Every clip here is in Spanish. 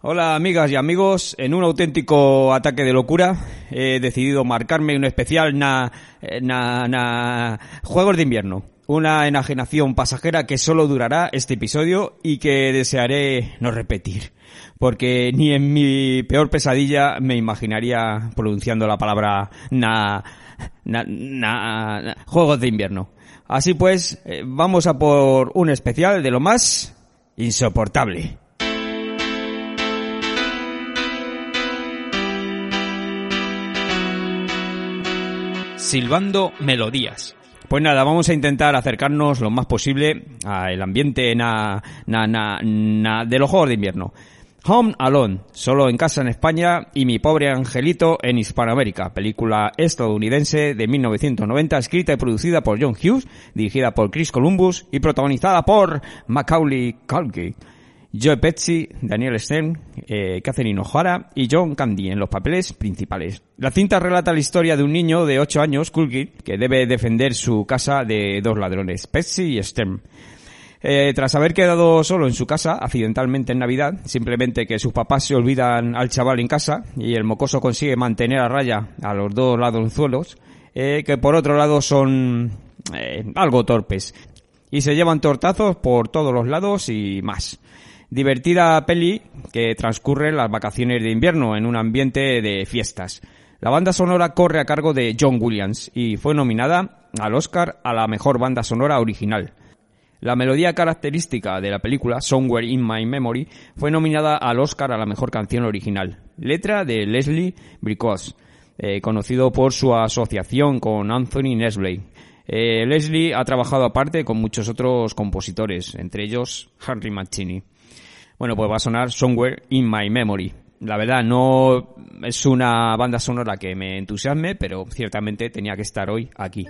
Hola amigas y amigos, en un auténtico ataque de locura he decidido marcarme un especial na, eh, na, na Juegos de invierno. Una enajenación pasajera que solo durará este episodio y que desearé no repetir. Porque ni en mi peor pesadilla me imaginaría pronunciando la palabra na, na, na, Juegos de invierno. Así pues, eh, vamos a por un especial de lo más insoportable. Silbando melodías. Pues nada, vamos a intentar acercarnos lo más posible al ambiente na, na, na, na- de los Juegos de Invierno. Home Alone, solo en casa en España y Mi pobre angelito en Hispanoamérica, película estadounidense de 1990 escrita y producida por John Hughes, dirigida por Chris Columbus y protagonizada por Macaulay Culkin. Joe Pesci, Daniel Stern, eh, Catherine O'Hara y John Candy en los papeles principales. La cinta relata la historia de un niño de 8 años, Culkin, que debe defender su casa de dos ladrones, Pesci y Stern. Eh, tras haber quedado solo en su casa, accidentalmente en Navidad, simplemente que sus papás se olvidan al chaval en casa y el mocoso consigue mantener a raya a los dos ladronzuelos, eh, que por otro lado son eh, algo torpes y se llevan tortazos por todos los lados y más. Divertida peli que transcurre las vacaciones de invierno en un ambiente de fiestas. La banda sonora corre a cargo de John Williams y fue nominada al Oscar a la mejor banda sonora original. La melodía característica de la película, Somewhere in My Memory, fue nominada al Oscar a la mejor canción original. Letra de Leslie Bricos, eh, conocido por su asociación con Anthony Nestlé. Eh, Leslie ha trabajado aparte con muchos otros compositores, entre ellos Henry Mancini. Bueno, pues va a sonar Somewhere in My Memory. La verdad, no es una banda sonora que me entusiasme, pero ciertamente tenía que estar hoy aquí.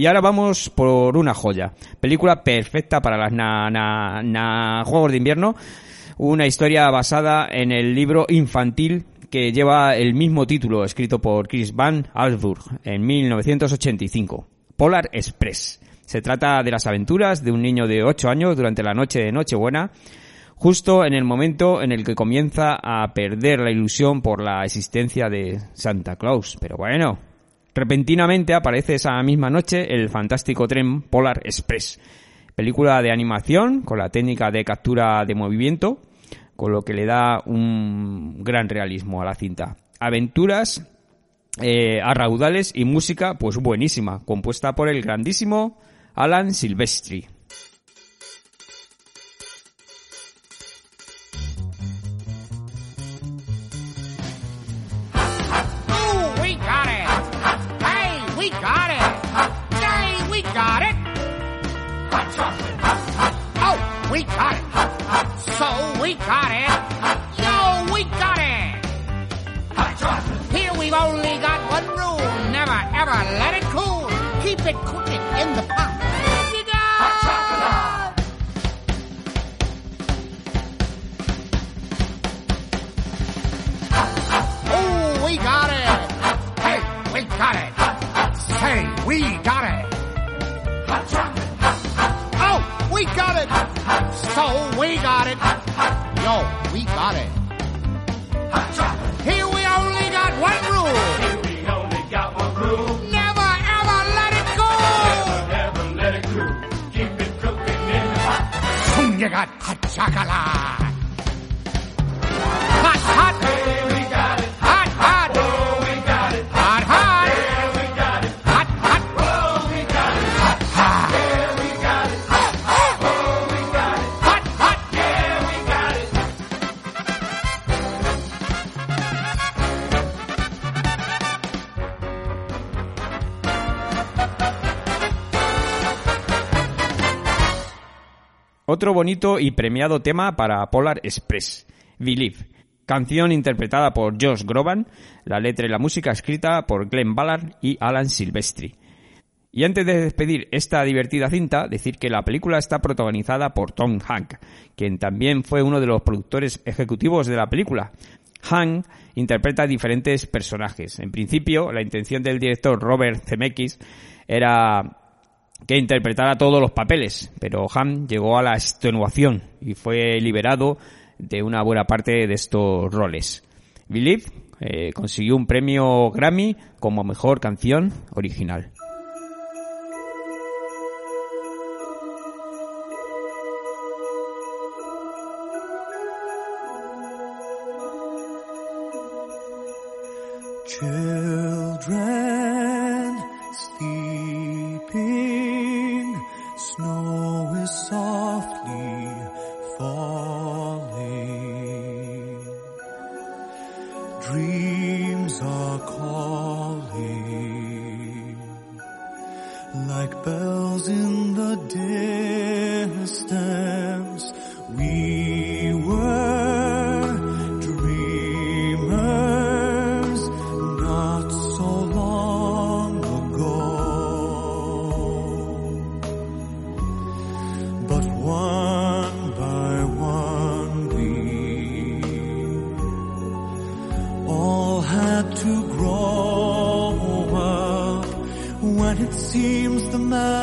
Y ahora vamos por una joya. Película perfecta para las na, Juegos de Invierno. Una historia basada en el libro infantil que lleva el mismo título, escrito por Chris Van Allsburg en 1985. Polar Express. Se trata de las aventuras de un niño de 8 años durante la noche de Nochebuena, justo en el momento en el que comienza a perder la ilusión por la existencia de Santa Claus. Pero bueno, repentinamente aparece esa misma noche el fantástico tren Polar Express, película de animación con la técnica de captura de movimiento con lo que le da un gran realismo a la cinta. Aventuras eh, a raudales y música pues buenísima, compuesta por el grandísimo Alan Silvestri. We got it. So we got it. Yo, we got it. Here we've only got one rule. Never ever let it cool. Keep it cooking in the pot. Oh, we got it. Hey, we got it. Say, we got it. Oh, we got it. So we got it. Yo, we got it. Here we only got one rule. Here we only got one rule. Never ever let it go. Never, never let it go. Keep it cooking in the pot. Soon you got hot chocolate. Otro bonito y premiado tema para Polar Express, Believe, canción interpretada por Josh Groban, la letra y la música escrita por Glenn Ballard y Alan Silvestri. Y antes de despedir esta divertida cinta, decir que la película está protagonizada por Tom Hank, quien también fue uno de los productores ejecutivos de la película. Hank interpreta diferentes personajes. En principio, la intención del director Robert Zemeckis era que interpretara todos los papeles, pero Ham llegó a la extenuación y fue liberado de una buena parte de estos roles. Believe eh, consiguió un premio Grammy como mejor canción original. soft.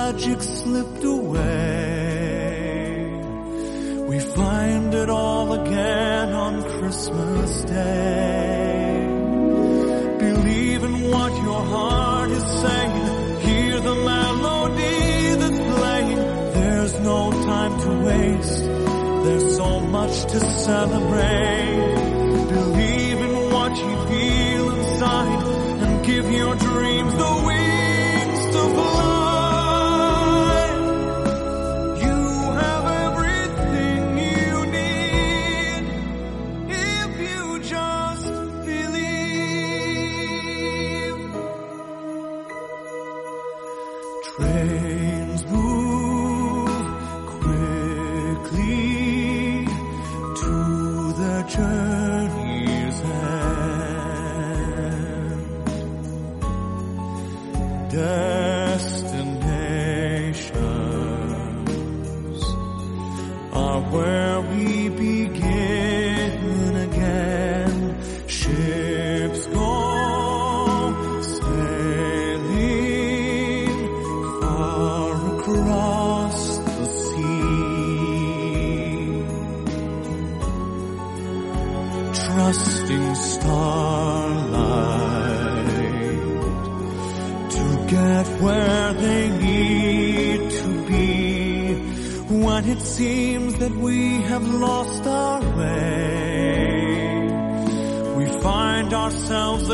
magic slipped away. We find it all again on Christmas Day. Believe in what your heart is saying. Hear the melody that's playing. There's no time to waste. There's so much to celebrate. Believe in what you feel inside and give your dreams the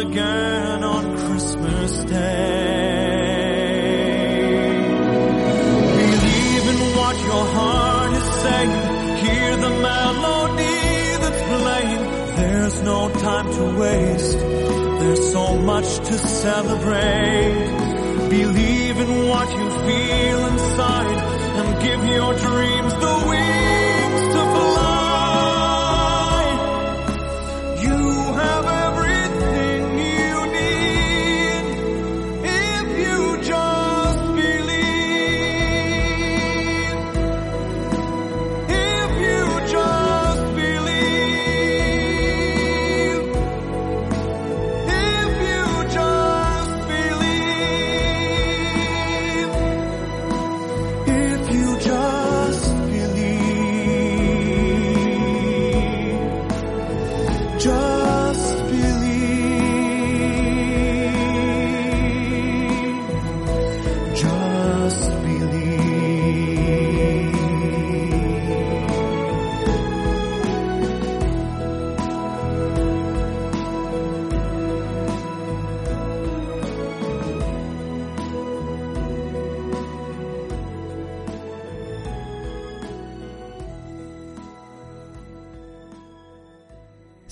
again on Christmas Day. Believe in what your heart is saying. Hear the melody that's playing. There's no time to waste. There's so much to celebrate. Believe in what you feel inside and give your dreams the wings.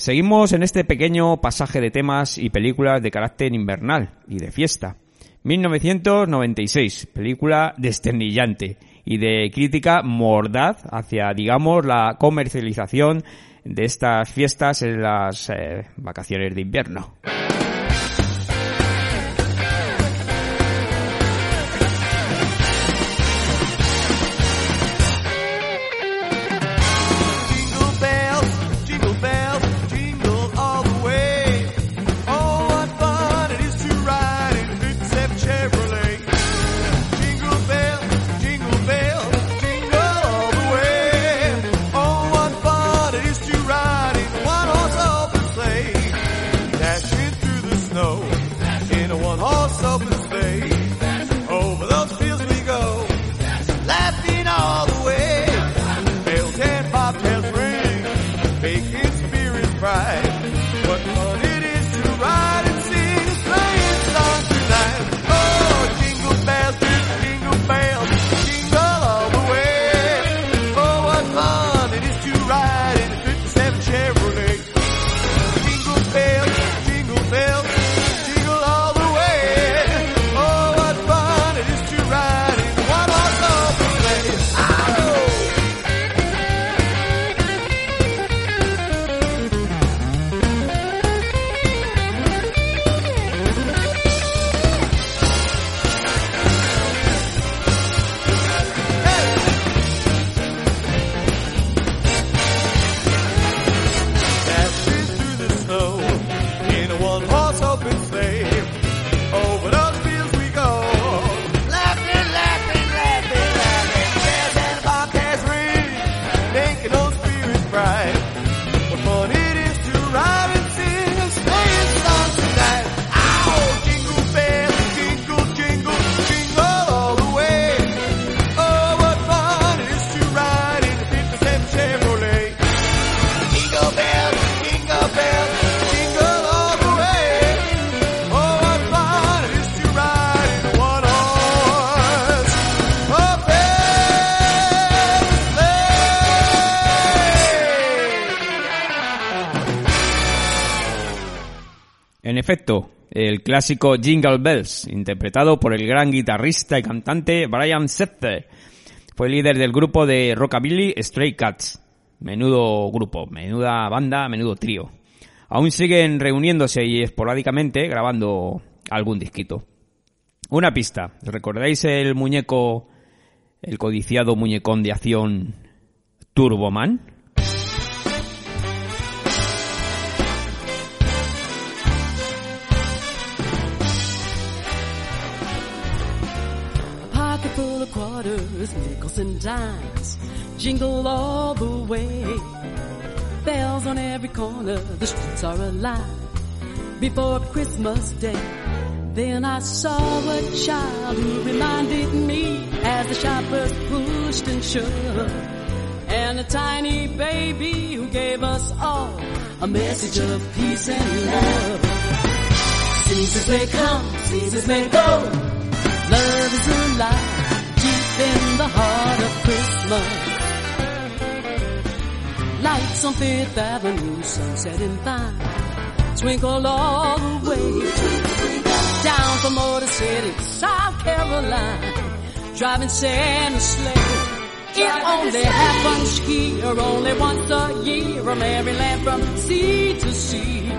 Seguimos en este pequeño pasaje de temas y películas de carácter invernal y de fiesta. 1996, película desternillante y de crítica mordaz hacia, digamos, la comercialización de estas fiestas en las eh, vacaciones de invierno. clásico Jingle Bells, interpretado por el gran guitarrista y cantante Brian Setzer. Fue líder del grupo de rockabilly Stray Cats. Menudo grupo, menuda banda, menudo trío. Aún siguen reuniéndose y esporádicamente grabando algún disquito. Una pista. ¿Recordáis el muñeco, el codiciado muñecón de acción Turboman? And dimes jingle all the way. Bells on every corner, the streets are alive. Before Christmas Day, then I saw a child who reminded me as the shoppers pushed and shoved. And a tiny baby who gave us all a message of peace and love. Seasons may come, seasons may go. Love is alive in the heart of Christmas. Lights on Fifth Avenue, sunset in fine. Twinkle all the way down from Motor City, South Carolina. Driving Santa sleigh. It only happens here only once a year. A merry land from sea to sea.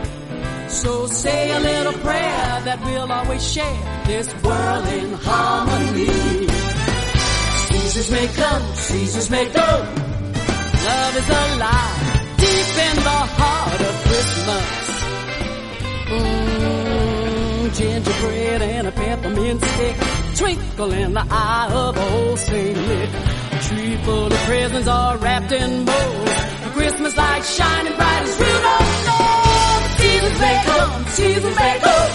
So say a little prayer that we'll always share this world in harmony. Seasons may come, seasons may go. Love is alive deep in the heart of Christmas. Mmm, gingerbread and a peppermint stick twinkle in the eye of old Saint Nick. A tree full of presents all wrapped in bows. A Christmas light shining bright as real don't. Seasons may come, seasons may go.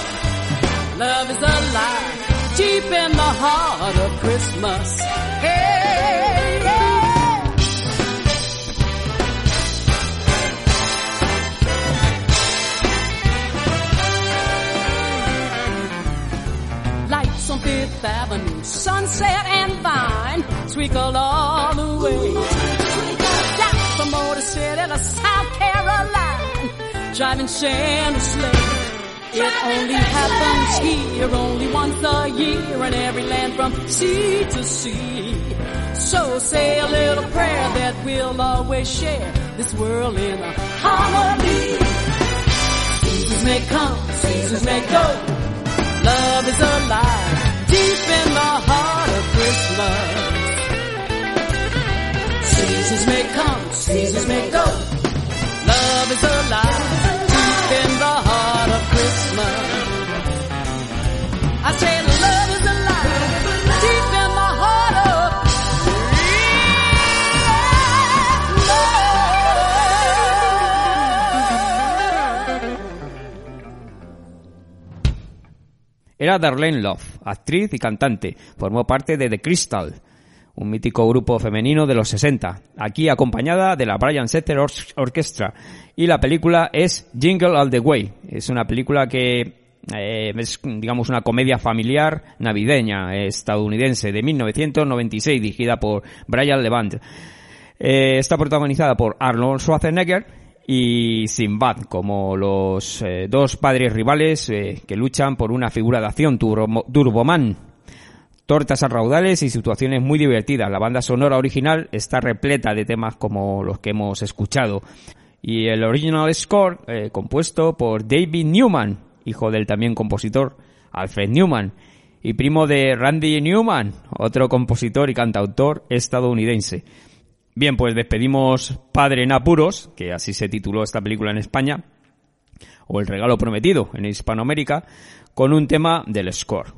Love is alive deep in the heart of Christmas. Hey, yeah. Lights on Fifth Avenue, sunset and vine, twinkle all the way. Down from Motor City to South Carolina, driving Santa sleigh. It only happens here only once a year in every land from sea to sea. So say a little prayer that we'll always share this world in a harmony. Seasons may come, seasons may go. Love is alive deep in the heart of Christmas. Seasons may come, seasons may go. Love is alive Era Darlene Love, actriz y cantante. Formó parte de The Crystal, un mítico grupo femenino de los 60, aquí acompañada de la Brian Setzer Or- Orchestra. Y la película es Jingle All the Way. Es una película que eh, es, digamos, una comedia familiar navideña eh, estadounidense de 1996, dirigida por Brian Levant. Eh, está protagonizada por Arnold Schwarzenegger y Sinbad como los dos padres rivales que luchan por una figura de acción, Turbo- Turboman. Tortas a raudales y situaciones muy divertidas. La banda sonora original está repleta de temas como los que hemos escuchado. Y el original score, compuesto por David Newman, hijo del también compositor Alfred Newman, y primo de Randy Newman, otro compositor y cantautor estadounidense. Bien, pues despedimos Padre en Apuros, que así se tituló esta película en España, o El Regalo Prometido en Hispanoamérica, con un tema del score.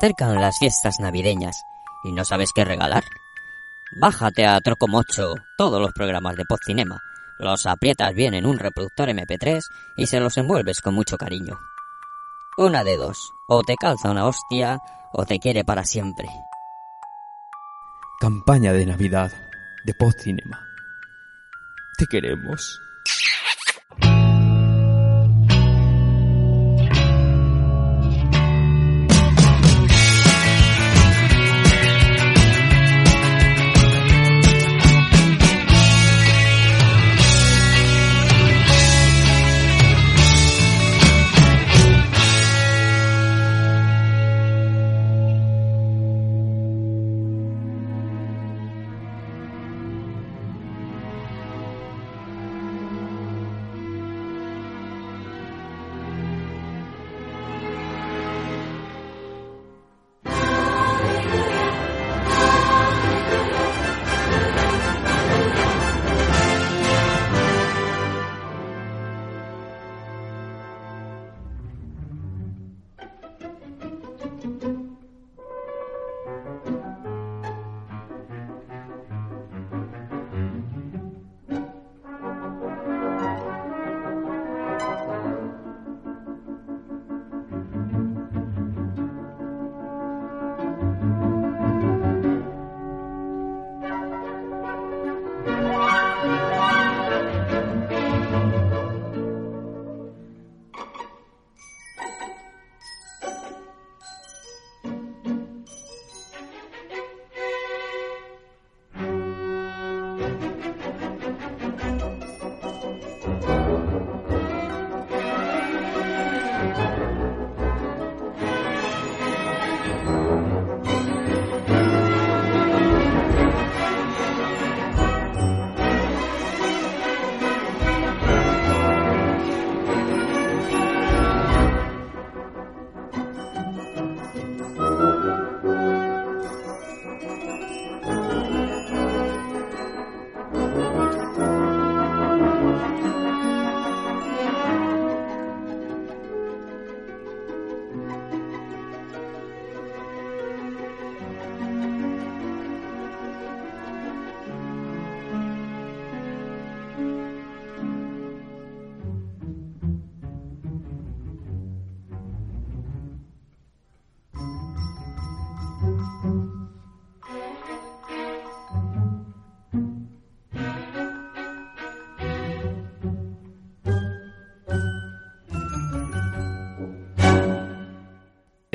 Acercan las fiestas navideñas y no sabes qué regalar. Bájate a Trocomocho todos los programas de Podcinema, los aprietas bien en un reproductor MP3 y se los envuelves con mucho cariño. Una de dos, o te calza una hostia o te quiere para siempre. Campaña de Navidad de Podcinema. Te queremos.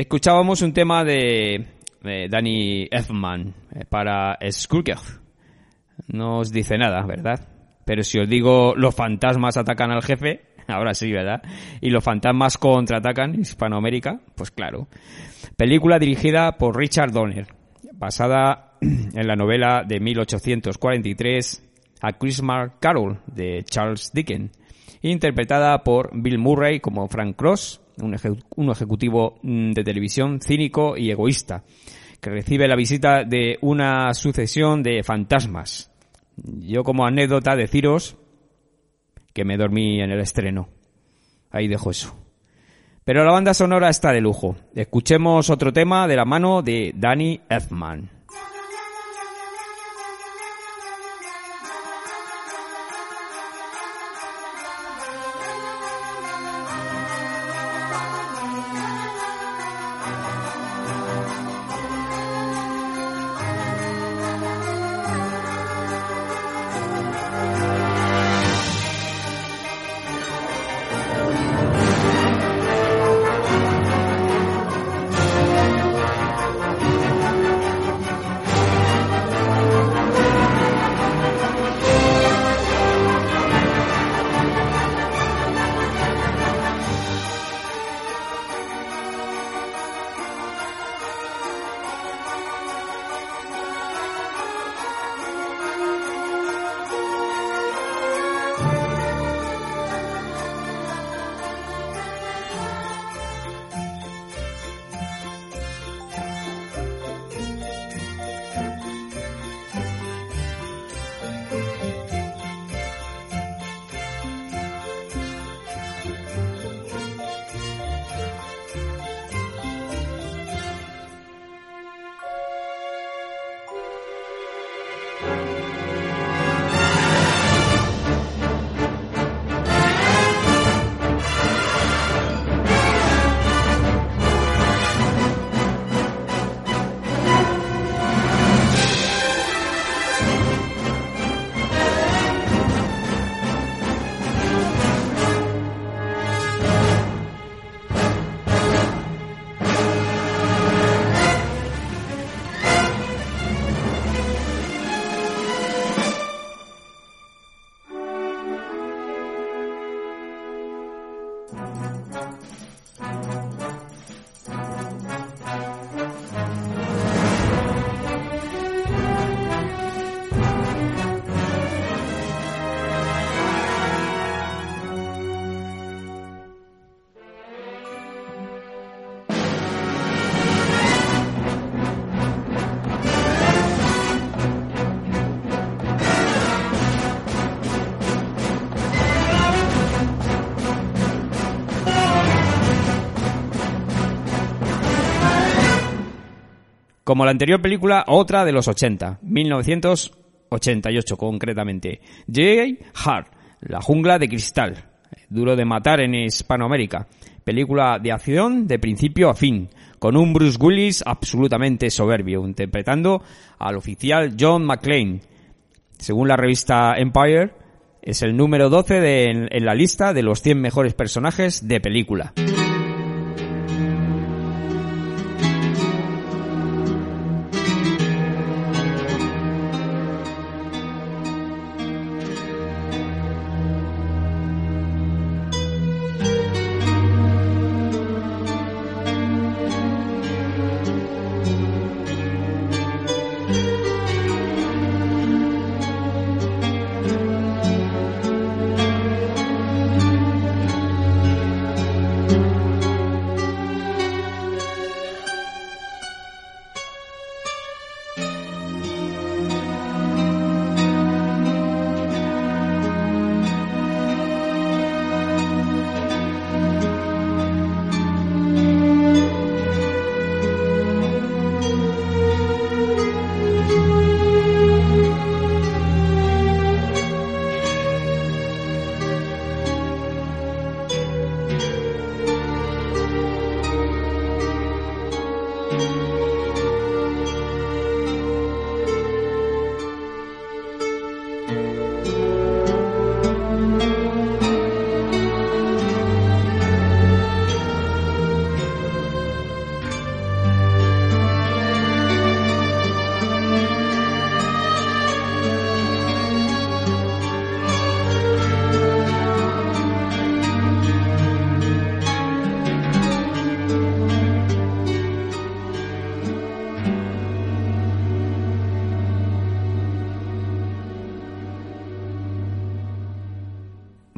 Escuchábamos un tema de, de Danny Elfman eh, para Skullgirl. No os dice nada, ¿verdad? Pero si os digo los fantasmas atacan al jefe, ahora sí, ¿verdad? Y los fantasmas contraatacan Hispanoamérica, pues claro. Película dirigida por Richard Donner, basada en la novela de 1843 A Christmas Carol de Charles Dickens, interpretada por Bill Murray como Frank Cross, un, eje- un ejecutivo mm, de televisión cínico y egoísta, que recibe la visita de una sucesión de fantasmas. Yo como anécdota deciros que me dormí en el estreno. Ahí dejo eso. Pero la banda sonora está de lujo. Escuchemos otro tema de la mano de Danny Elfman. Como la anterior película, otra de los 80, 1988 concretamente. J. Hart, La jungla de cristal, duro de matar en Hispanoamérica. Película de acción de principio a fin, con un Bruce Willis absolutamente soberbio, interpretando al oficial John McClane. Según la revista Empire, es el número 12 de- en, en la lista de los 100 mejores personajes de película.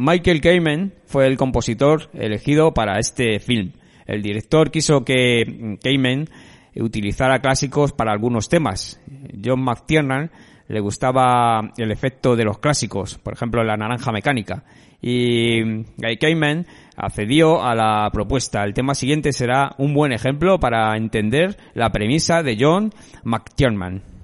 Michael Kamen fue el compositor elegido para este film. El director quiso que Kamen utilizara clásicos para algunos temas. John McTiernan le gustaba el efecto de los clásicos, por ejemplo la naranja mecánica. Y Kamen accedió a la propuesta. El tema siguiente será un buen ejemplo para entender la premisa de John McTiernan.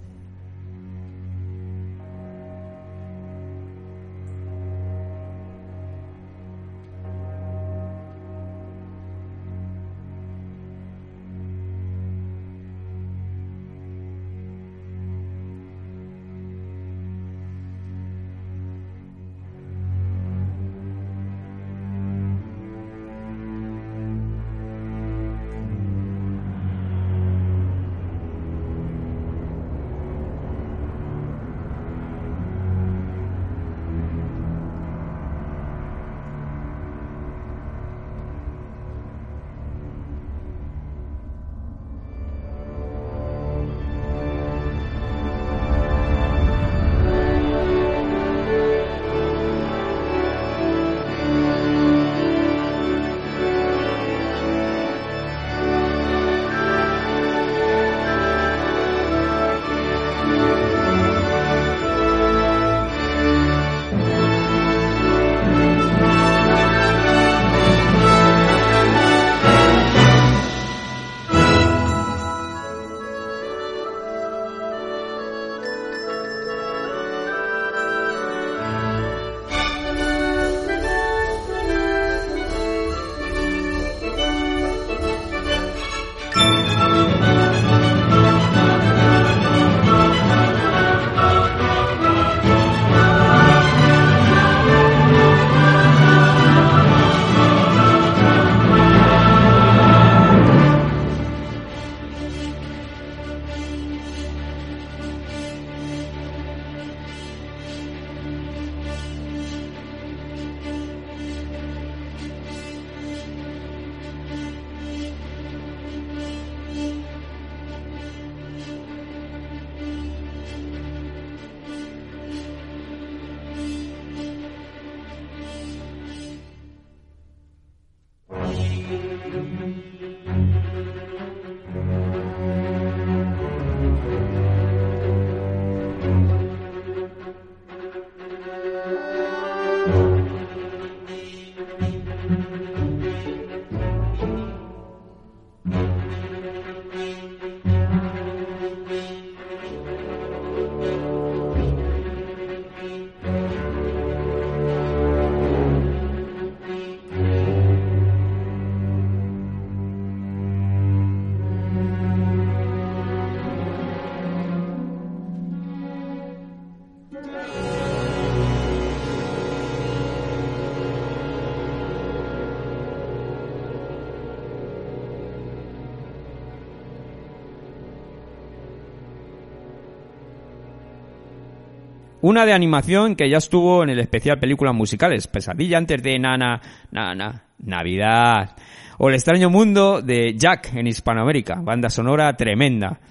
Una de animación que ya estuvo en el especial películas musicales, Pesadilla antes de Nana, Nana, Navidad. O El extraño mundo de Jack en Hispanoamérica, banda sonora tremenda.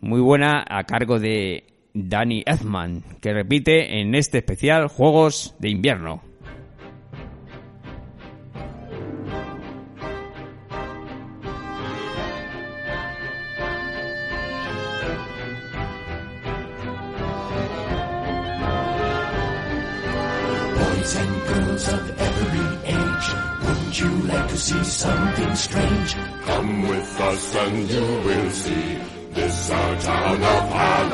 Muy buena a cargo de Danny Elfman, que repite en este especial Juegos de Invierno. And you will see. This our town of Halloween.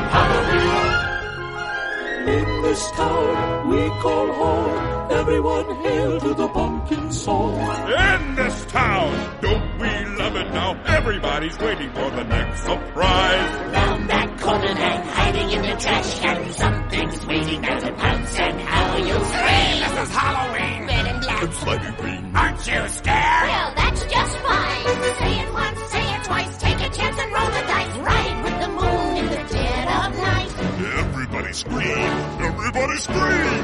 In this town we call home. Everyone hail to the pumpkin song. In this town, don't we love it now? Everybody's waiting for the next surprise. Round that corner hang hiding in the trash can. Something's waiting there to pounce and how you scream. This is Halloween. Red and black. And slimy green. Aren't you scared? Well, that's just fine. Say it once, say it twice, take a chance and Everybody scream! Everybody scream!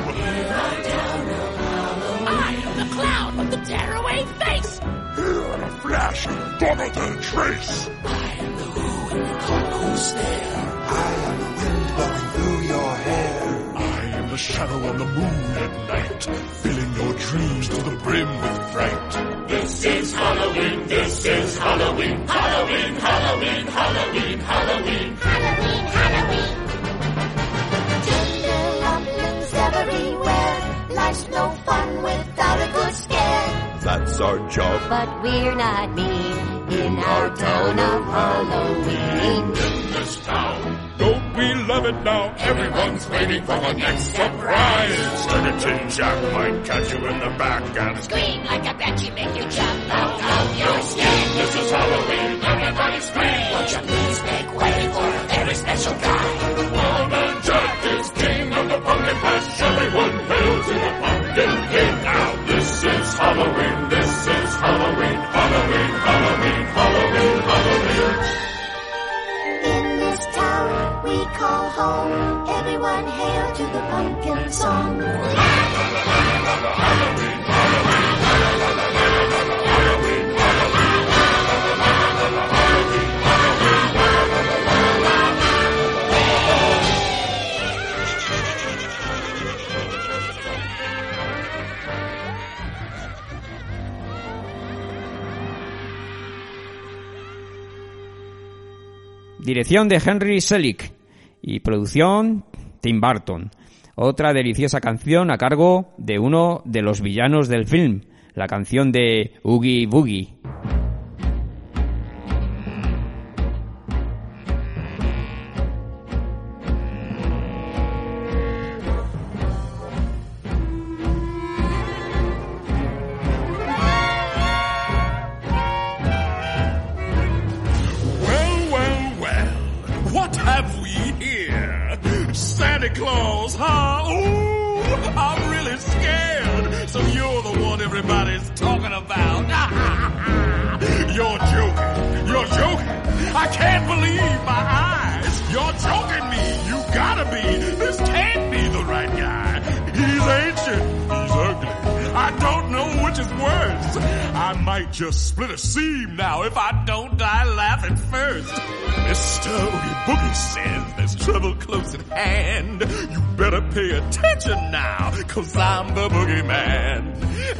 I am the clown with the tearaway face. Here in a flash, follow the trace. I am the who in the cold cold stare. I am the wind blowing through your hair. I am the shadow on the moon at night, filling your dreams to the brim with fright. This is Halloween, this is Halloween, Halloween, Halloween, Halloween, Halloween. Halloween, Halloween. Life's no fun without a good scare. That's our job. But we're not mean in our town of Halloween. in this town. Don't we love it now? Everyone's waiting for the next surprise. Skeleton Jack might catch you in the back and Scream like a banshee, make you jump out of your skin. This is Halloween. Everybody scream. Won't you please make way for a very special guy? Pumpkin patch. Everyone hail to the pumpkin king. Now this is Halloween. This is Halloween. Halloween. Halloween. Halloween. Halloween. In this town we call home. Everyone hail to the pumpkin song. Dirección de Henry Selick y producción Tim Burton. Otra deliciosa canción a cargo de uno de los villanos del film, la canción de Oogie Boogie. Might just split a seam now if I don't die laughing first. Mr. Oogie Boogie says there's trouble close at hand. You better pay attention now, cause I'm the boogeyman.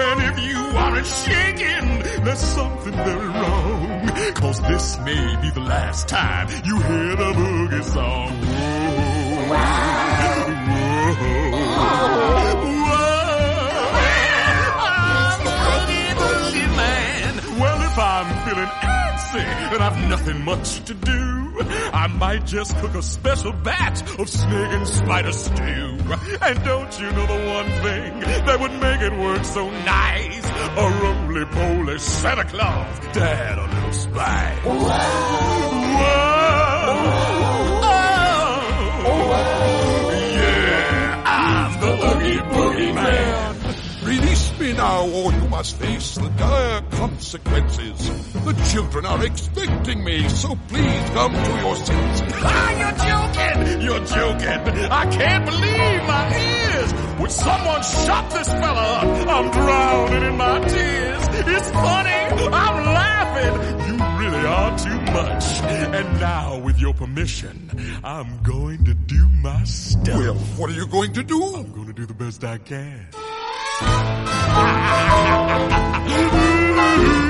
And if you aren't shaking, there's something very wrong. Cause this may be the last time you hear the boogie song. Whoa. Antsy and I've nothing much to do, I might just cook a special batch of snake and spider stew. And don't you know the one thing that would make it work so nice? A roly-poly Santa Claus to add a little spice. Whoa. Yeah, I'm the Oogie Boogie Man. Release me now, or you must face the dire consequences. The children are expecting me, so please come to your senses. Ah, you're joking! You're joking! I can't believe my ears! Would someone shut this fella up? I'm drowning in my tears. It's funny! I'm laughing! You really are too much. And now, with your permission, I'm going to do my stuff. Well, what are you going to do? I'm going to do the best I can. Thank you.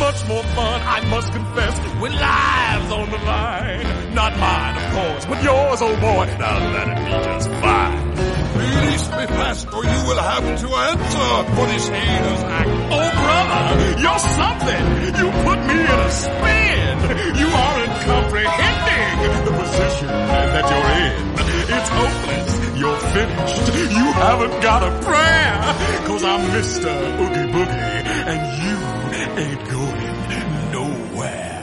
Much more fun, I must confess, when lives on the line. Not mine, of course, but yours, oh boy. Now that'd be just fine. Release me fast, or you will have to answer for this heinous act. Oh, brother, you're something. You put me in a spin. You aren't comprehending the position that you're in. It's hopeless. You're finished. You haven't got a prayer. Cause I'm Mr. Oogie Boogie, and you ain't going nowhere.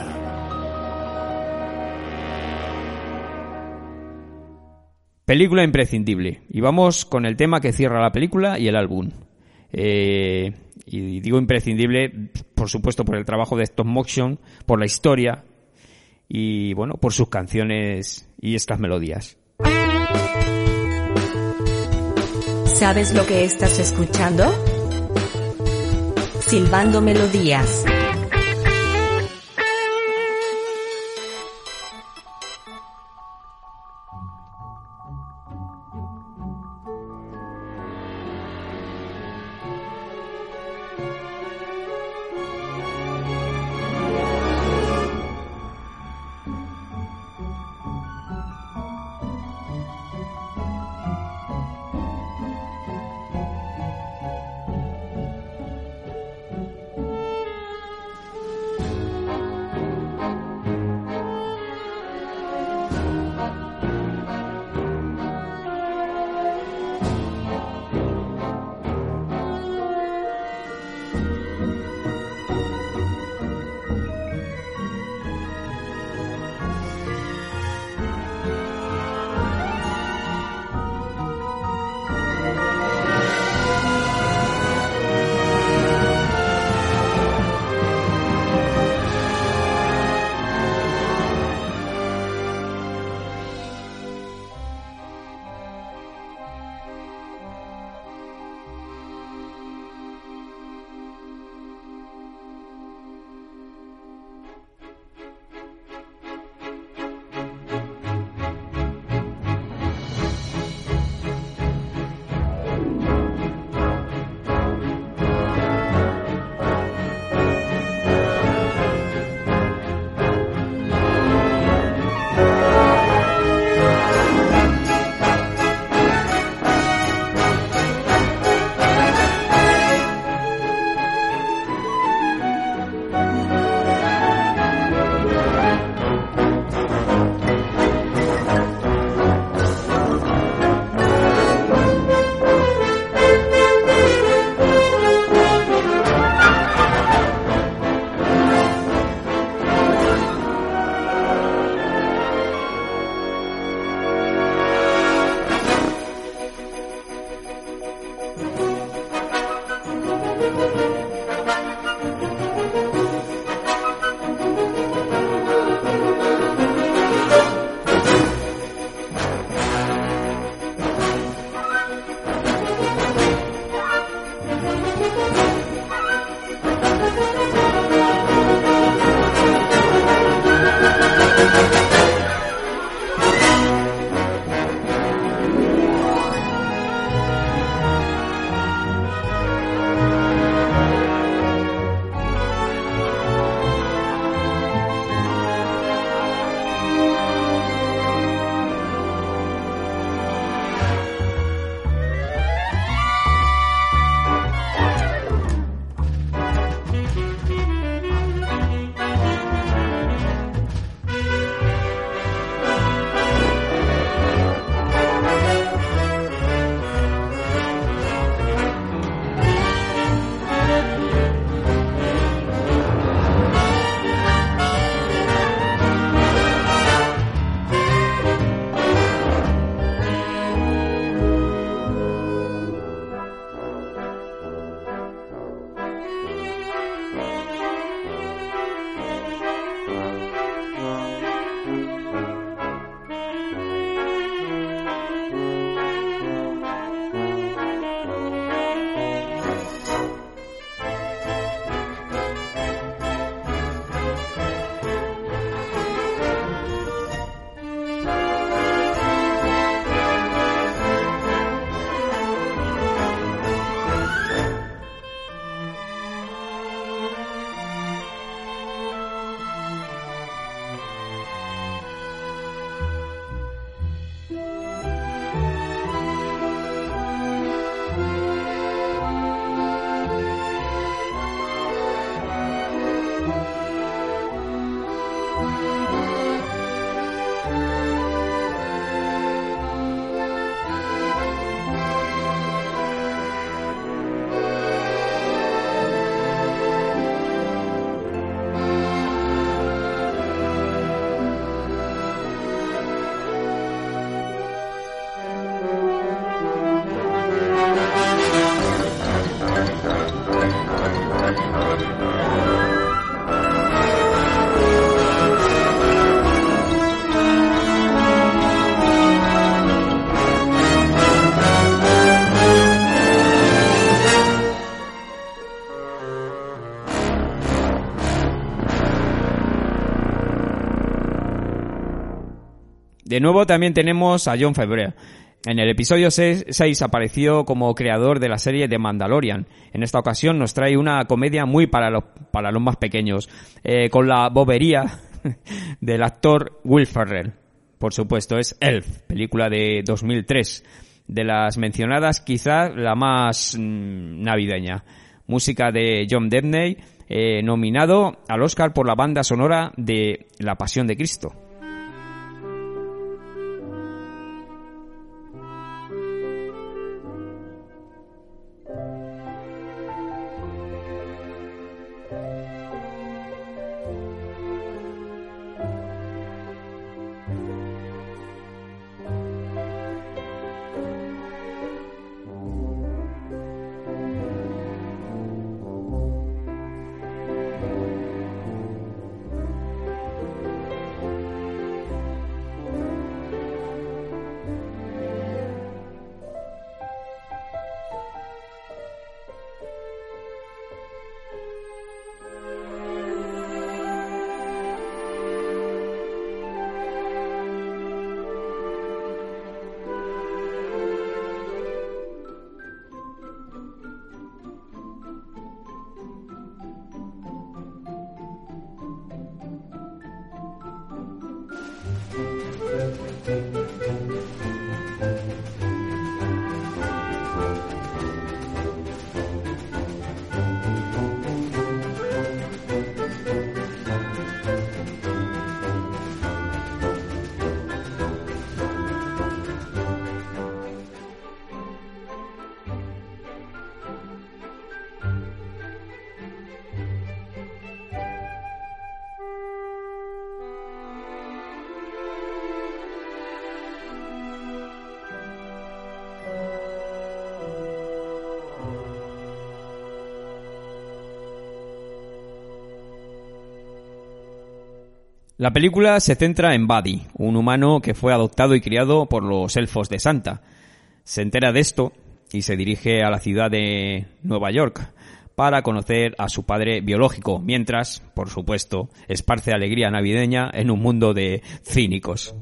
Película imprescindible. Y vamos con el tema que cierra la película y el álbum. Eh, y digo imprescindible, por supuesto, por el trabajo de stop motion, por la historia y, bueno, por sus canciones y estas melodías. ¿Sabes lo que estás escuchando? Silbando Melodías. De nuevo también tenemos a John Favreau. En el episodio 6 apareció como creador de la serie The Mandalorian. En esta ocasión nos trae una comedia muy para los, para los más pequeños, eh, con la bobería del actor Will Ferrell. Por supuesto, es Elf, película de 2003. De las mencionadas, quizás la más mm, navideña. Música de John Debney, eh, nominado al Oscar por la banda sonora de La Pasión de Cristo. La película se centra en Buddy, un humano que fue adoptado y criado por los elfos de Santa. Se entera de esto y se dirige a la ciudad de Nueva York para conocer a su padre biológico, mientras, por supuesto, esparce alegría navideña en un mundo de cínicos.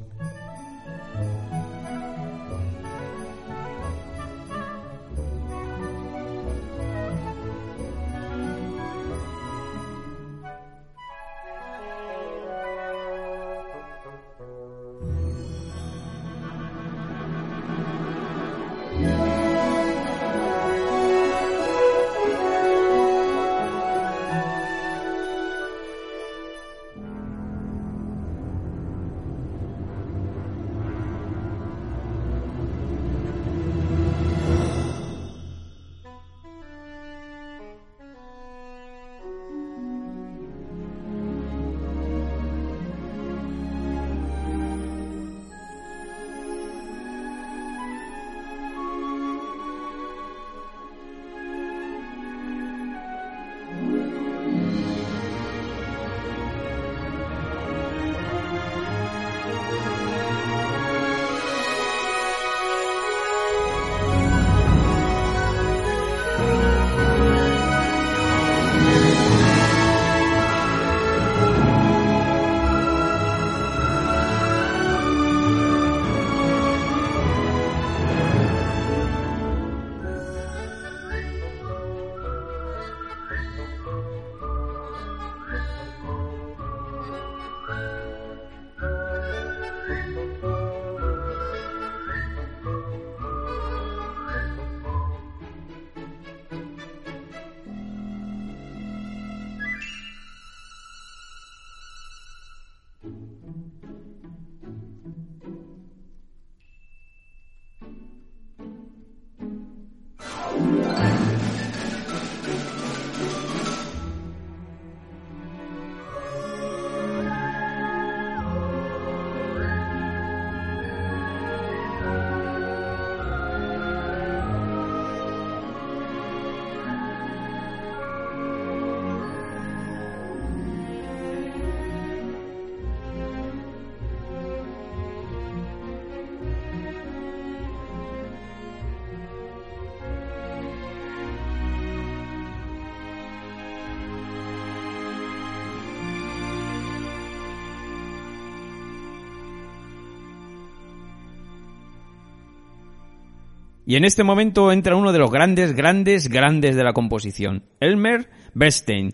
Y en este momento entra uno de los grandes, grandes, grandes de la composición, Elmer Bernstein.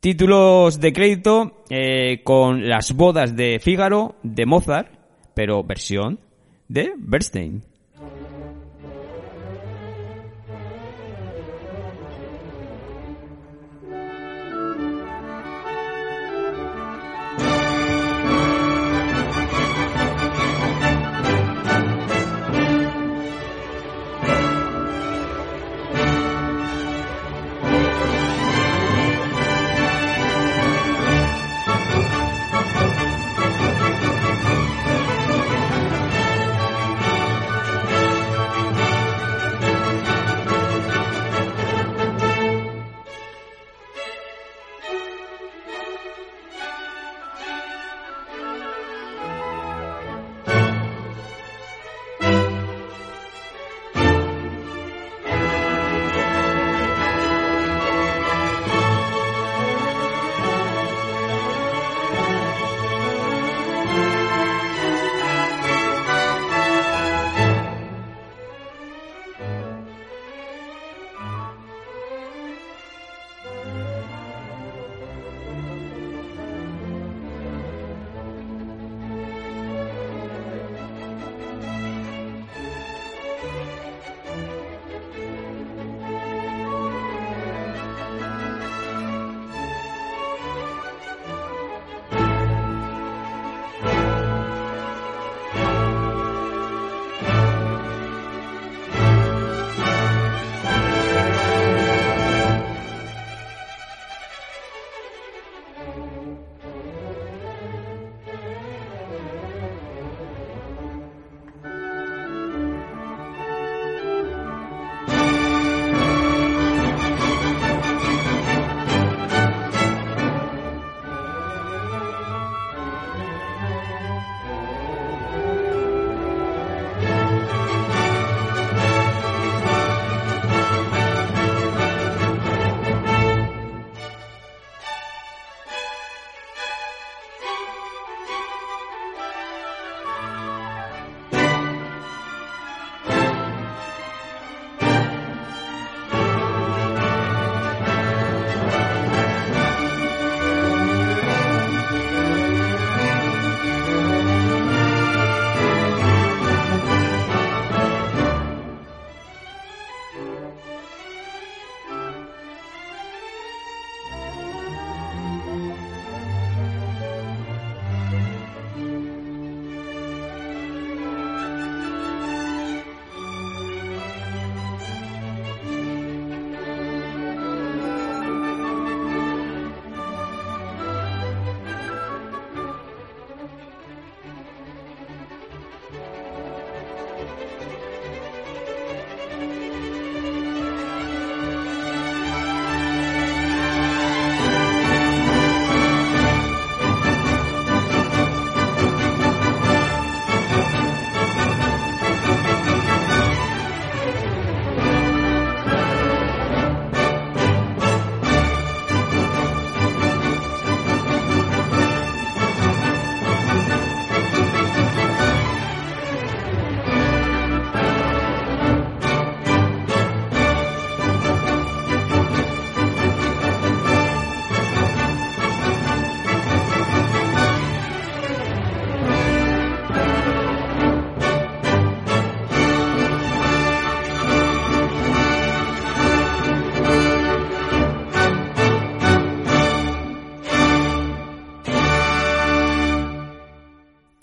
Títulos de crédito eh, con Las bodas de Fígaro de Mozart, pero versión de Bernstein.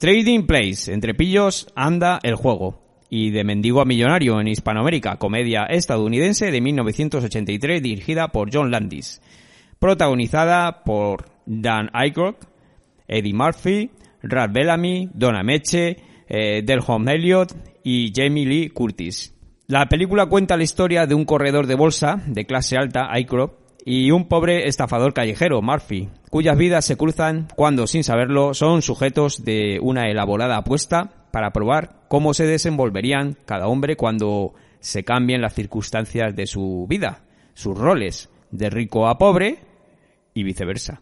Trading Place, entre pillos anda el juego. Y de Mendigo a Millonario en Hispanoamérica, comedia estadounidense de 1983 dirigida por John Landis. Protagonizada por Dan Aykroyd, Eddie Murphy, Ralph Bellamy, Donna Meche, eh, Delhom Elliott y Jamie Lee Curtis. La película cuenta la historia de un corredor de bolsa de clase alta, Aykroyd, y un pobre estafador callejero, Murphy, cuyas vidas se cruzan cuando, sin saberlo, son sujetos de una elaborada apuesta para probar cómo se desenvolverían cada hombre cuando se cambien las circunstancias de su vida, sus roles, de rico a pobre y viceversa.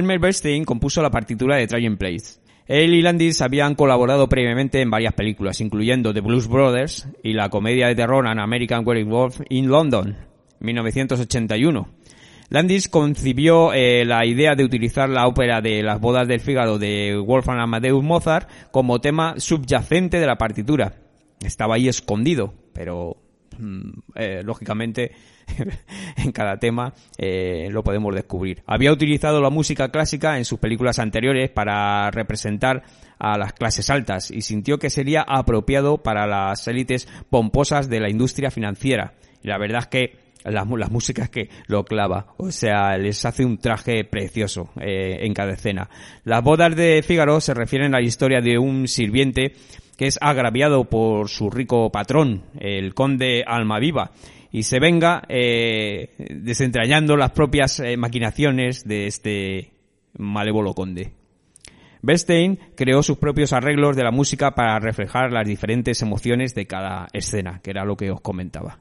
Elmer Bernstein compuso la partitura de Trying Place. Él y Landis habían colaborado previamente en varias películas, incluyendo The Blues Brothers y la comedia de terror An American Werewolf in London, 1981. Landis concibió eh, la idea de utilizar la ópera de las bodas del Fígado de Wolfgang Amadeus Mozart como tema subyacente de la partitura. Estaba ahí escondido, pero eh, lógicamente en cada tema eh, lo podemos descubrir. Había utilizado la música clásica en sus películas anteriores para representar a las clases altas y sintió que sería apropiado para las élites pomposas de la industria financiera. Y la verdad es que las, las músicas que lo clava, o sea, les hace un traje precioso eh, en cada escena. Las bodas de Fígaro se refieren a la historia de un sirviente que es agraviado por su rico patrón, el conde Almaviva, y se venga eh, desentrañando las propias eh, maquinaciones de este malévolo conde. Bernstein creó sus propios arreglos de la música para reflejar las diferentes emociones de cada escena, que era lo que os comentaba.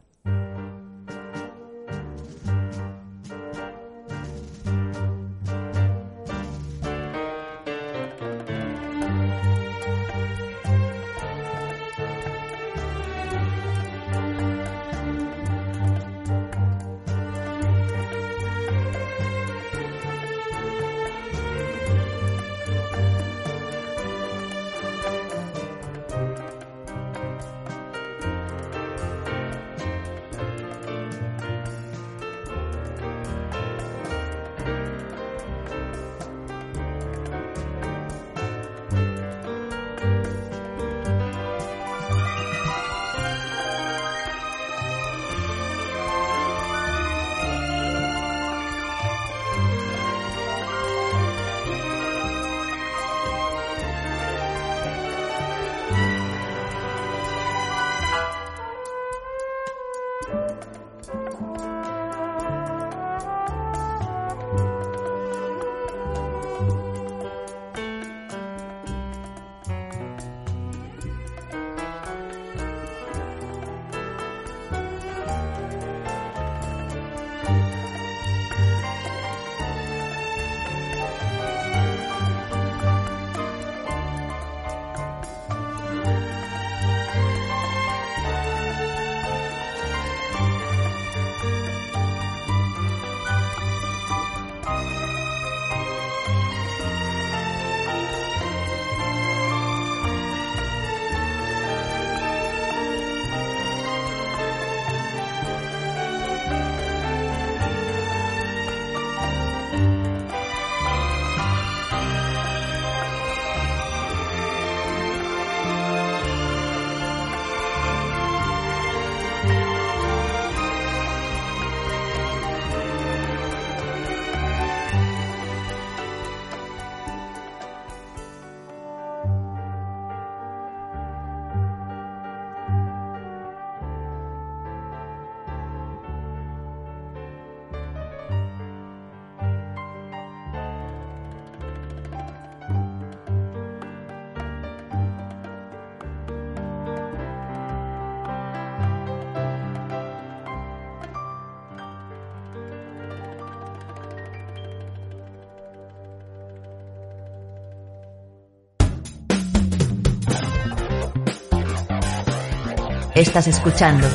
Estás escuchando.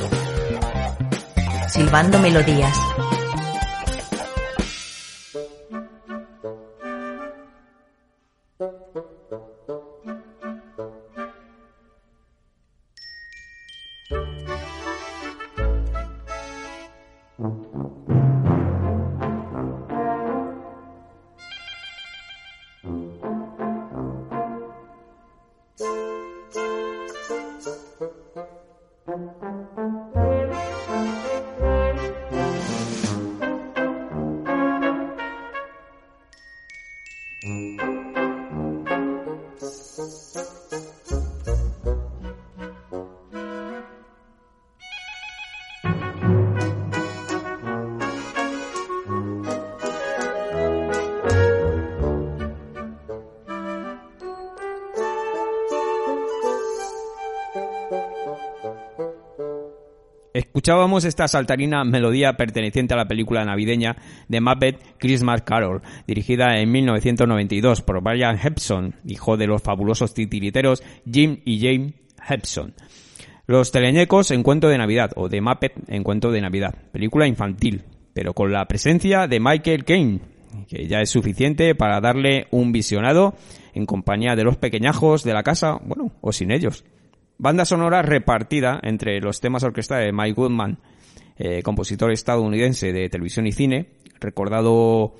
Silbando Melodías. Escuchábamos esta saltarina melodía perteneciente a la película navideña de Muppet Christmas Carol, dirigida en 1992 por Brian Hepson, hijo de los fabulosos titiriteros Jim y Jane Hepson. Los teleñecos en cuento de Navidad, o de Muppet en cuento de Navidad, película infantil, pero con la presencia de Michael Caine, que ya es suficiente para darle un visionado en compañía de los pequeñajos de la casa, bueno, o sin ellos. Banda sonora repartida entre los temas orquestales de Mike Goodman, eh, compositor estadounidense de televisión y cine, recordado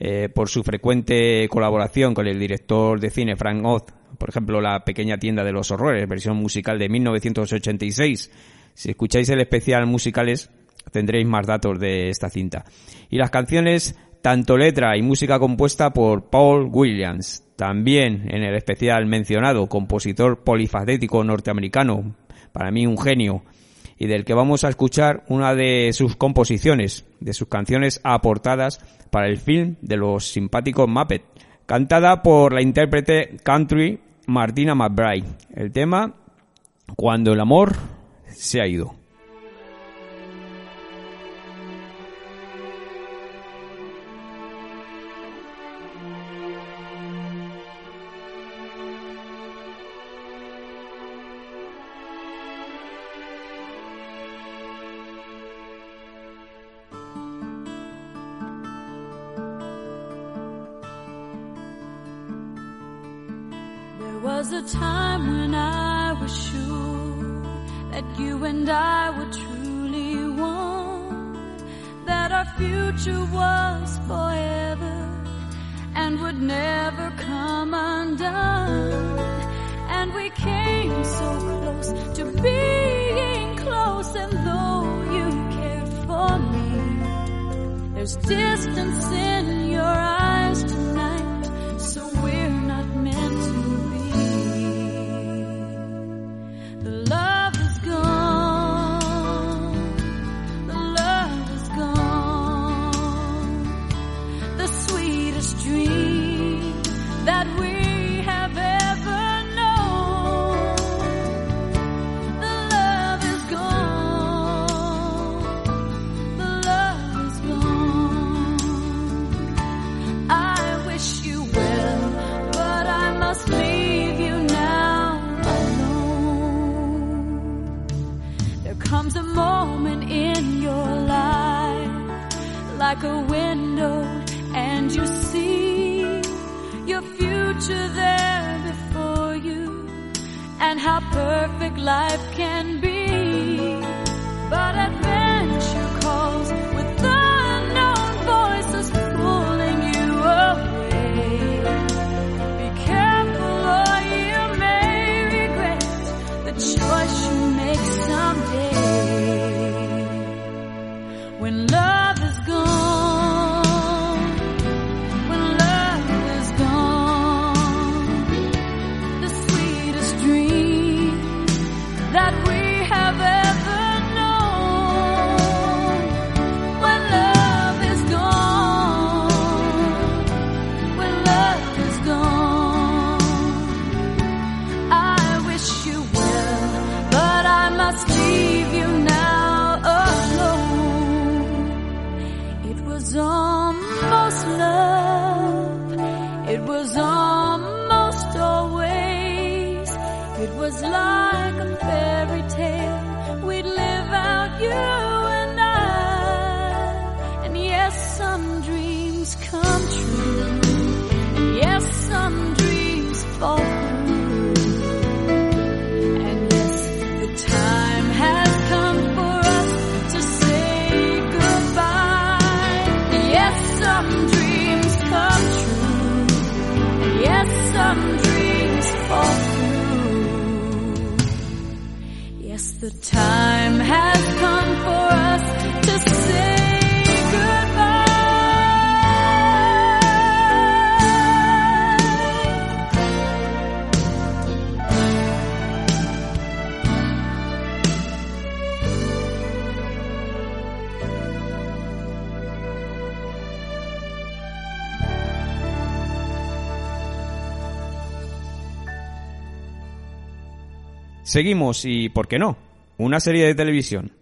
eh, por su frecuente colaboración con el director de cine Frank Oz, por ejemplo, La pequeña tienda de los horrores, versión musical de 1986. Si escucháis el especial musicales, tendréis más datos de esta cinta. Y las canciones, tanto letra y música compuesta por Paul Williams. También en el especial mencionado, compositor polifacético norteamericano, para mí un genio, y del que vamos a escuchar una de sus composiciones, de sus canciones aportadas para el film de los simpáticos Muppet, cantada por la intérprete country Martina McBride. El tema, Cuando el amor se ha ido. That you and I were truly one, that our future was forever and would never come undone. And we came so close to being close, and though you cared for me, there's distance in your eyes like a window, and you see your future there before you, and how perfect life can be. Seguimos y, ¿por qué no? Una serie de televisión.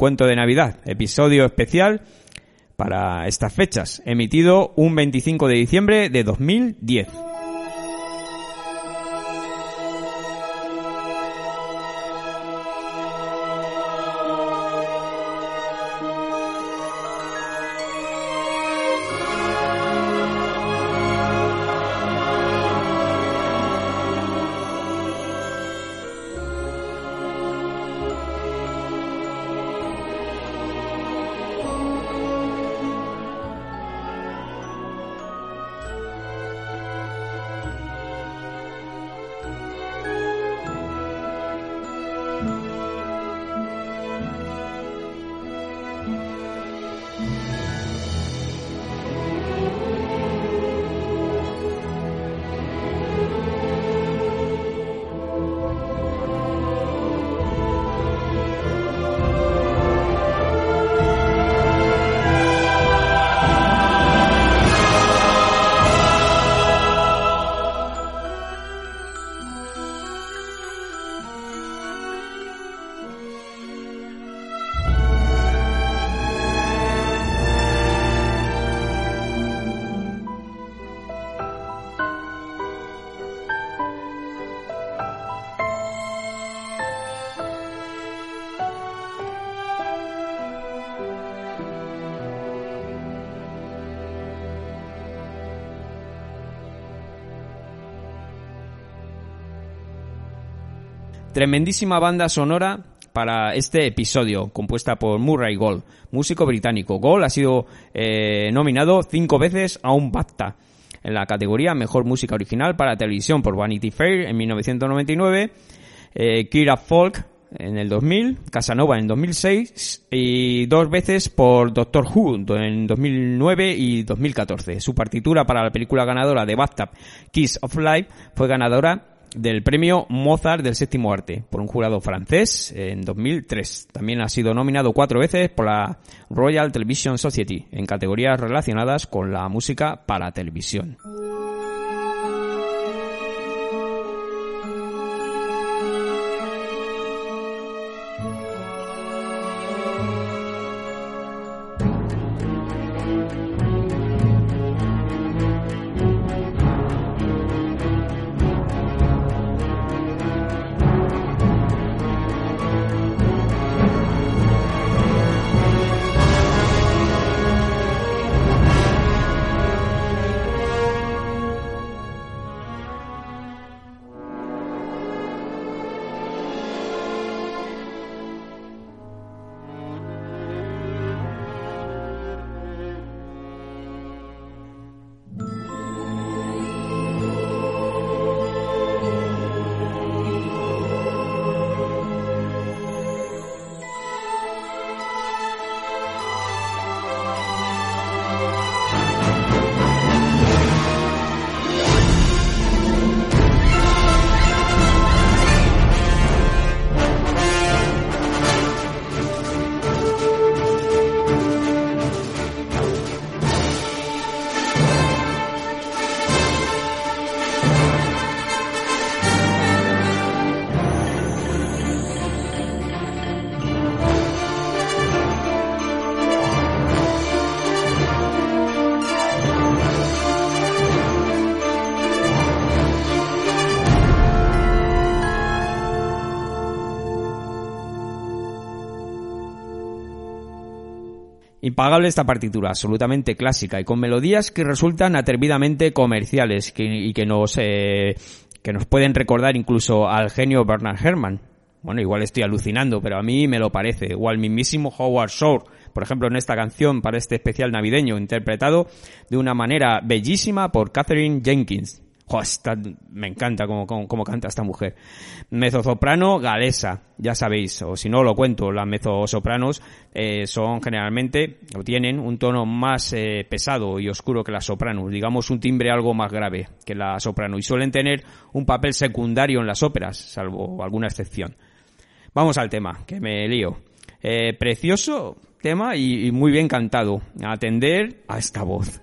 Cuento de Navidad, episodio especial para estas fechas, emitido un 25 de diciembre de 2010. Tremendísima banda sonora para este episodio, compuesta por Murray Gold, músico británico. Gold ha sido eh, nominado cinco veces a un BAFTA en la categoría Mejor Música Original para Televisión por Vanity Fair en 1999, eh, Kira Folk en el 2000, Casanova en 2006 y dos veces por Doctor Who en 2009 y 2014. Su partitura para la película ganadora de BAFTA, Kiss of Life, fue ganadora del premio Mozart del séptimo arte por un jurado francés en 2003. También ha sido nominado cuatro veces por la Royal Television Society en categorías relacionadas con la música para televisión. Impagable esta partitura, absolutamente clásica y con melodías que resultan atrevidamente comerciales que- y que nos, eh, que nos pueden recordar incluso al genio Bernard Herrmann. Bueno, igual estoy alucinando, pero a mí me lo parece. O al mismísimo Howard Shore, por ejemplo, en esta canción para este especial navideño, interpretado de una manera bellísima por Catherine Jenkins. Me encanta cómo, cómo- canta esta mujer. Mezzosoprano galesa, ya sabéis, o si no lo cuento, las mezzosopranos eh, son generalmente, o tienen un tono más eh, pesado y oscuro que las sopranos, digamos un timbre algo más grave que la soprano, y suelen tener un papel secundario en las óperas, salvo alguna excepción. Vamos al tema, que me lío. Eh, precioso tema y muy bien cantado. Atender a esta voz.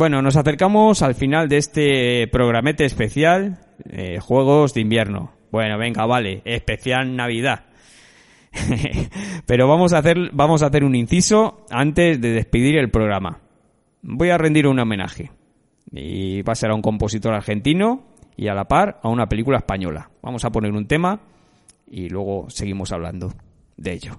Bueno, nos acercamos al final de este programete especial, eh, Juegos de Invierno. Bueno, venga, vale, especial Navidad. Pero vamos a hacer, vamos a hacer un inciso antes de despedir el programa. Voy a rendir un homenaje. Y va a ser a un compositor argentino y a la par a una película española. Vamos a poner un tema y luego seguimos hablando de ello.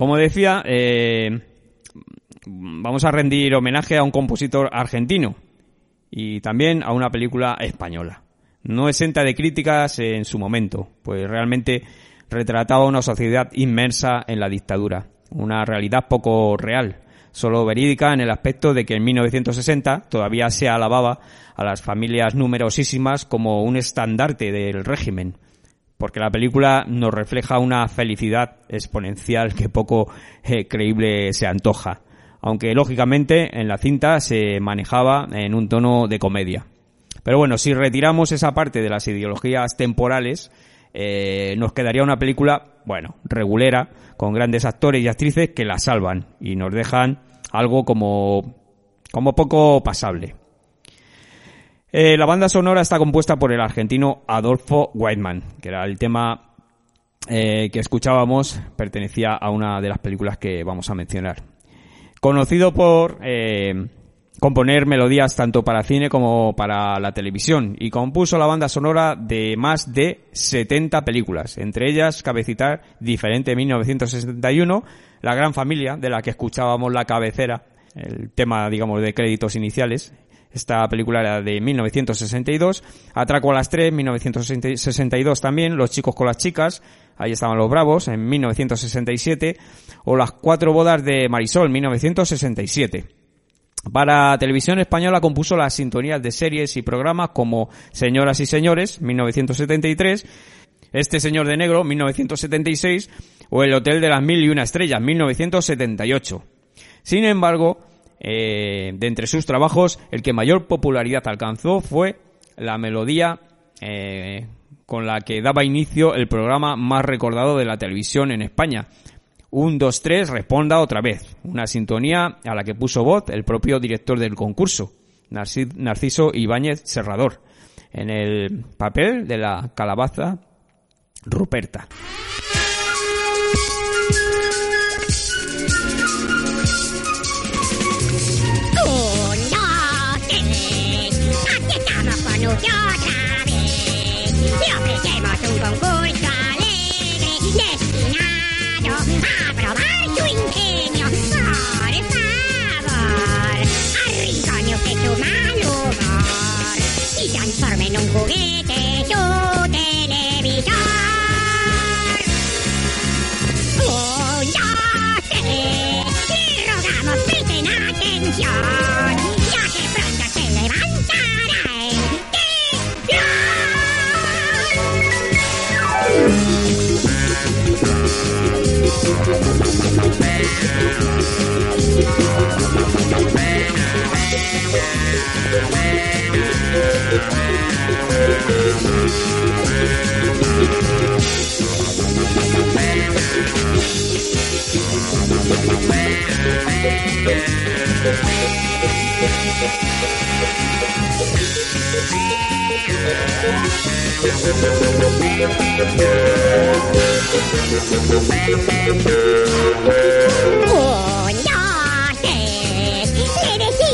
Como decía, eh, vamos a rendir homenaje a un compositor argentino y también a una película española. No exenta de críticas en su momento, pues realmente retrataba una sociedad inmersa en la dictadura, una realidad poco real, solo verídica en el aspecto de que en 1960 todavía se alababa a las familias numerosísimas como un estandarte del régimen, porque la película nos refleja una felicidad exponencial que poco eh, creíble se antoja, aunque lógicamente en la cinta se manejaba en un tono de comedia. Pero bueno, si retiramos esa parte de las ideologías temporales, eh, nos quedaría una película, bueno, regulera, con grandes actores y actrices que la salvan y nos dejan algo como, como poco pasable. Eh, la banda sonora está compuesta por el argentino Adolfo Whiteman, que era el tema eh, que escuchábamos, pertenecía a una de las películas que vamos a mencionar. Conocido por eh, componer melodías tanto para cine como para la televisión y compuso la banda sonora de más de 70 películas, entre ellas cabe citar Diferente 1961, La Gran Familia, de la que escuchábamos la cabecera, el tema, digamos, de créditos iniciales. Esta película era de 1962, Atraco a las 3, 1962 también, Los chicos con las chicas, ahí estaban los bravos, en 1967, o Las cuatro bodas de Marisol, 1967. Para televisión española compuso las sintonías de series y programas como Señoras y Señores, 1973, Este Señor de Negro, 1976, o El Hotel de las Mil y una Estrellas, 1978. Sin embargo, eh, de entre sus trabajos, el que mayor popularidad alcanzó fue la melodía eh, con la que daba inicio el programa más recordado de la televisión en España, un, dos, tres, responda otra vez. Una sintonía a la que puso voz el propio director del concurso, Narci- Narciso Ibáñez Serrador, en el papel de la calabaza Ruperta. Usted otra vez. Le ofrecemos un concurso alegre destinado a probar su ingenio. Por favor, arrincone usted su mal humor y transforme en un juguete Un, dos, tres.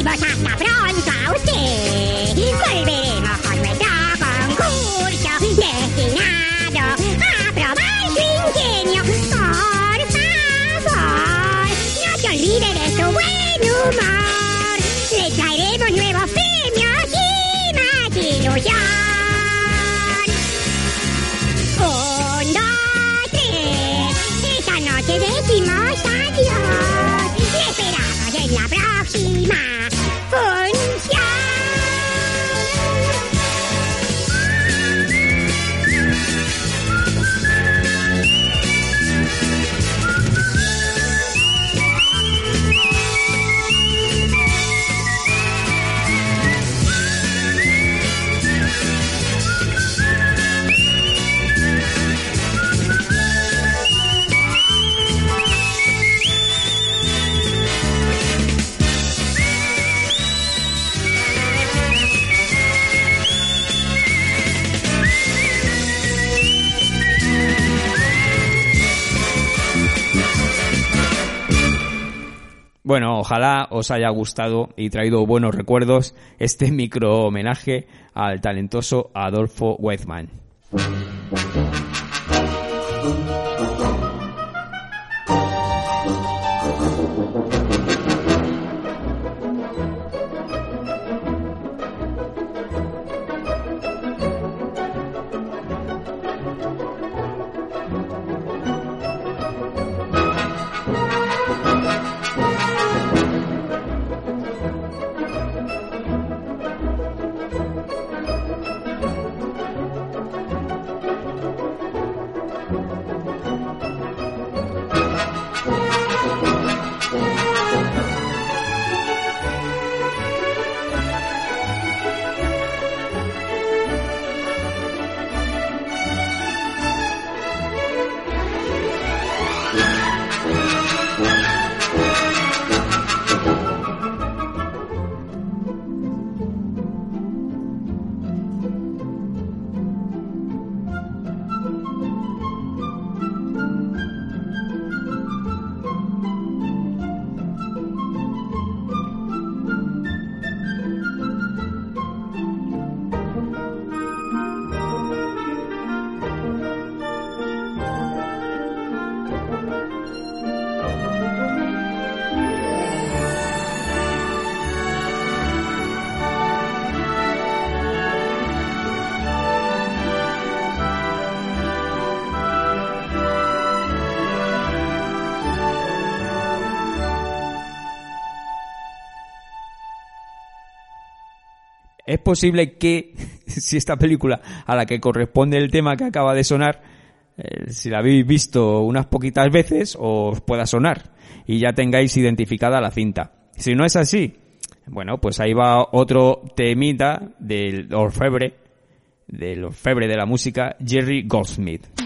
Le Bueno, ojalá os haya gustado y traído buenos recuerdos este micro homenaje al talentoso Adolfo Weizmann. Posible que, si esta película a la que corresponde el tema que acaba de sonar, eh, si la habéis visto unas poquitas veces, os pueda sonar y ya tengáis identificada la cinta. Si no es así, bueno, pues ahí va otro temita del orfebre, del orfebre de la música, Jerry Goldsmith.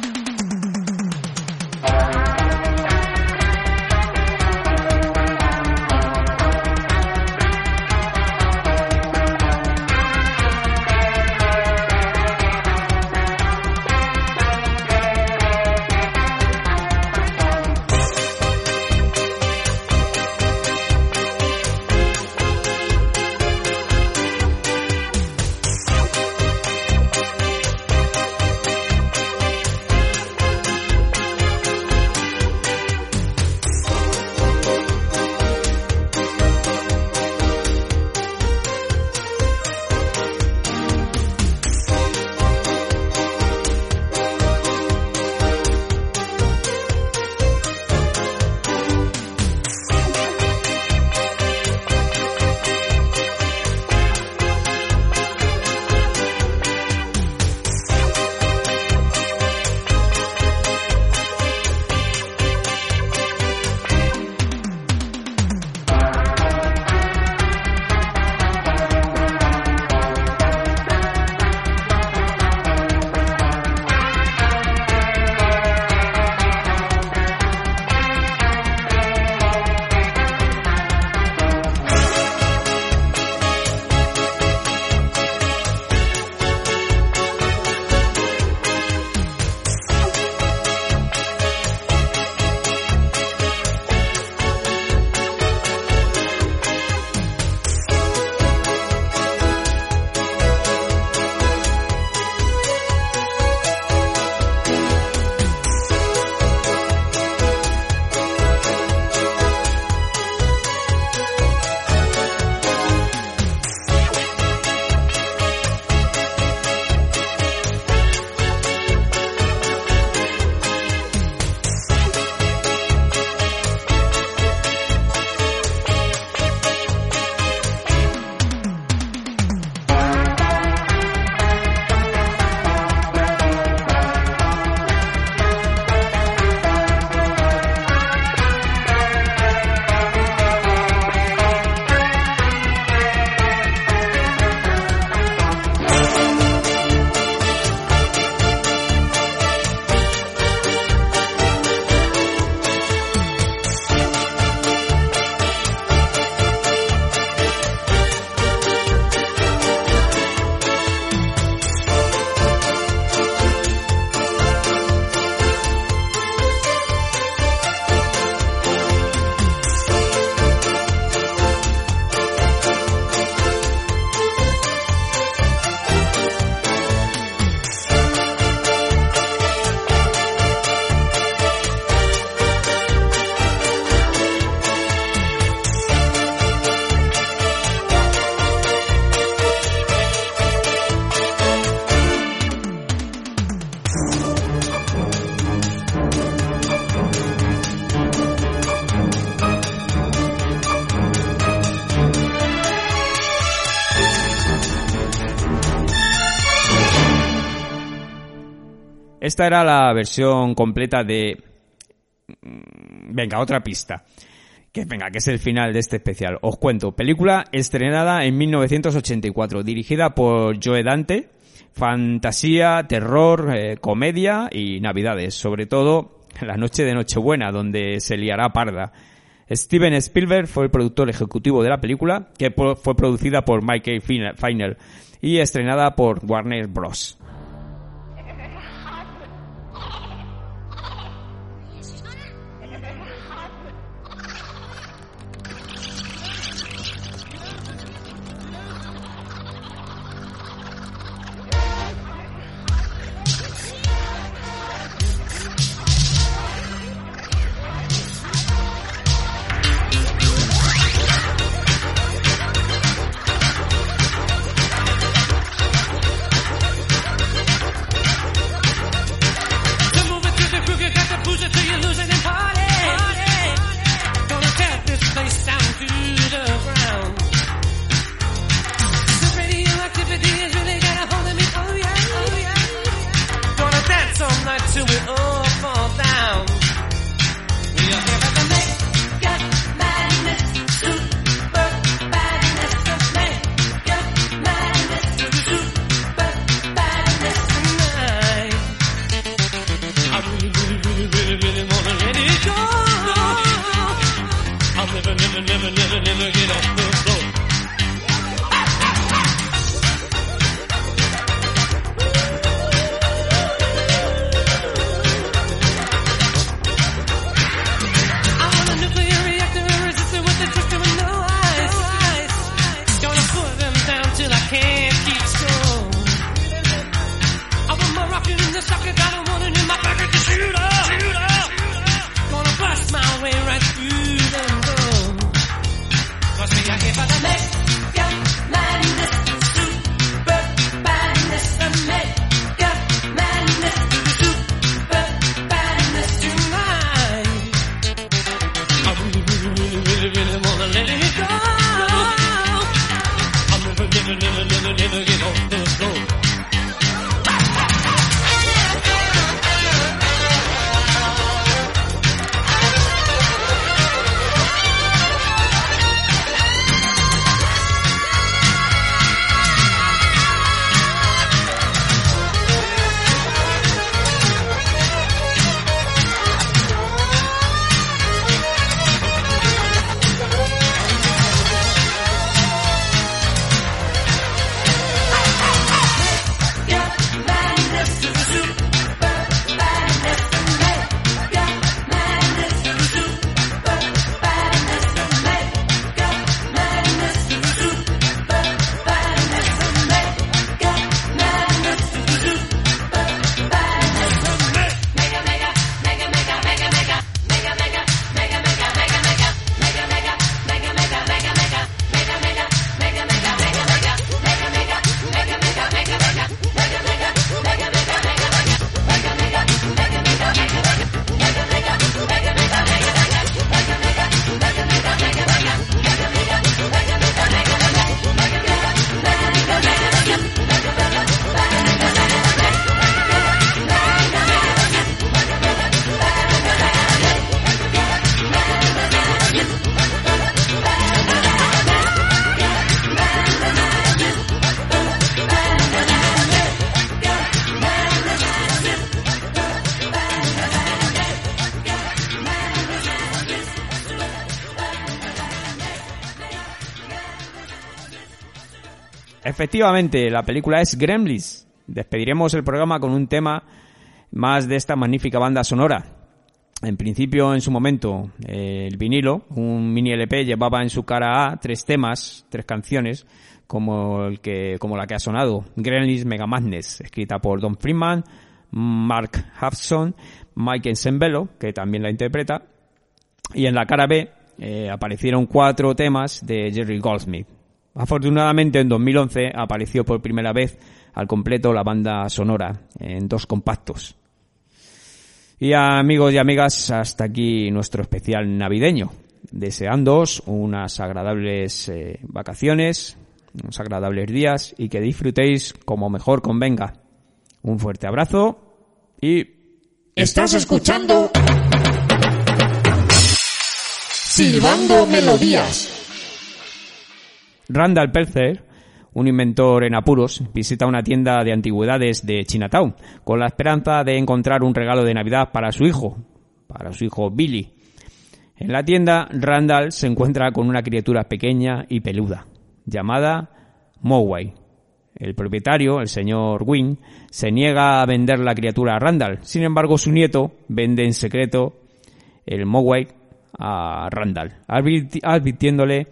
Esta era la versión completa de... mm, Venga, otra pista. Que venga, que es el final de este especial. Os cuento. Película estrenada en 1984, dirigida por Joe Dante. Fantasía, terror, eh, comedia y navidades. Sobre todo la noche de Nochebuena, donde se liará parda. Steven Spielberg fue el productor ejecutivo de la película, que fue producida por Michael Fin- Final y estrenada por Warner Bros. Efectivamente, la película es Gremlins. Despediremos el programa con un tema más de esta magnífica banda sonora. En principio, en su momento, el vinilo, un mini LP, llevaba en su cara A tres temas, tres canciones, como, el que, como la que ha sonado, Gremlins Mega Madness, escrita por Don Freeman, Mark Hudson, Mike Ensembello, que también la interpreta, y en la cara B eh, aparecieron cuatro temas de Jerry Goldsmith. Afortunadamente en 2011 apareció por primera vez al completo la banda sonora en dos compactos. Y amigos y amigas, hasta aquí nuestro especial navideño. Deseándoos unas agradables eh, vacaciones, unos agradables días y que disfrutéis como mejor convenga. Un fuerte abrazo y... Estás escuchando Silbando Melodías. Randall Pelzer, un inventor en apuros, visita una tienda de antigüedades de Chinatown con la esperanza de encontrar un regalo de Navidad para su hijo, para su hijo Billy. En la tienda, Randall se encuentra con una criatura pequeña y peluda, llamada Mowai. El propietario, el señor Wynn, se niega a vender la criatura a Randall. Sin embargo, su nieto vende en secreto el Mowai a Randall, advirti- advirtiéndole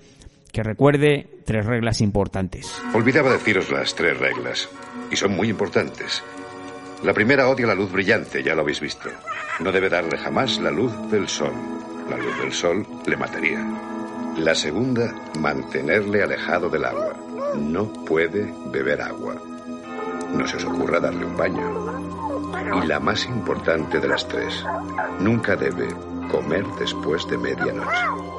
que recuerde tres reglas importantes. Olvidaba deciros las tres reglas, y son muy importantes. La primera odia la luz brillante, ya lo habéis visto. No debe darle jamás la luz del sol. La luz del sol le mataría. La segunda, mantenerle alejado del agua. No puede beber agua. No se os ocurra darle un baño. Y la más importante de las tres, nunca debe comer después de medianoche.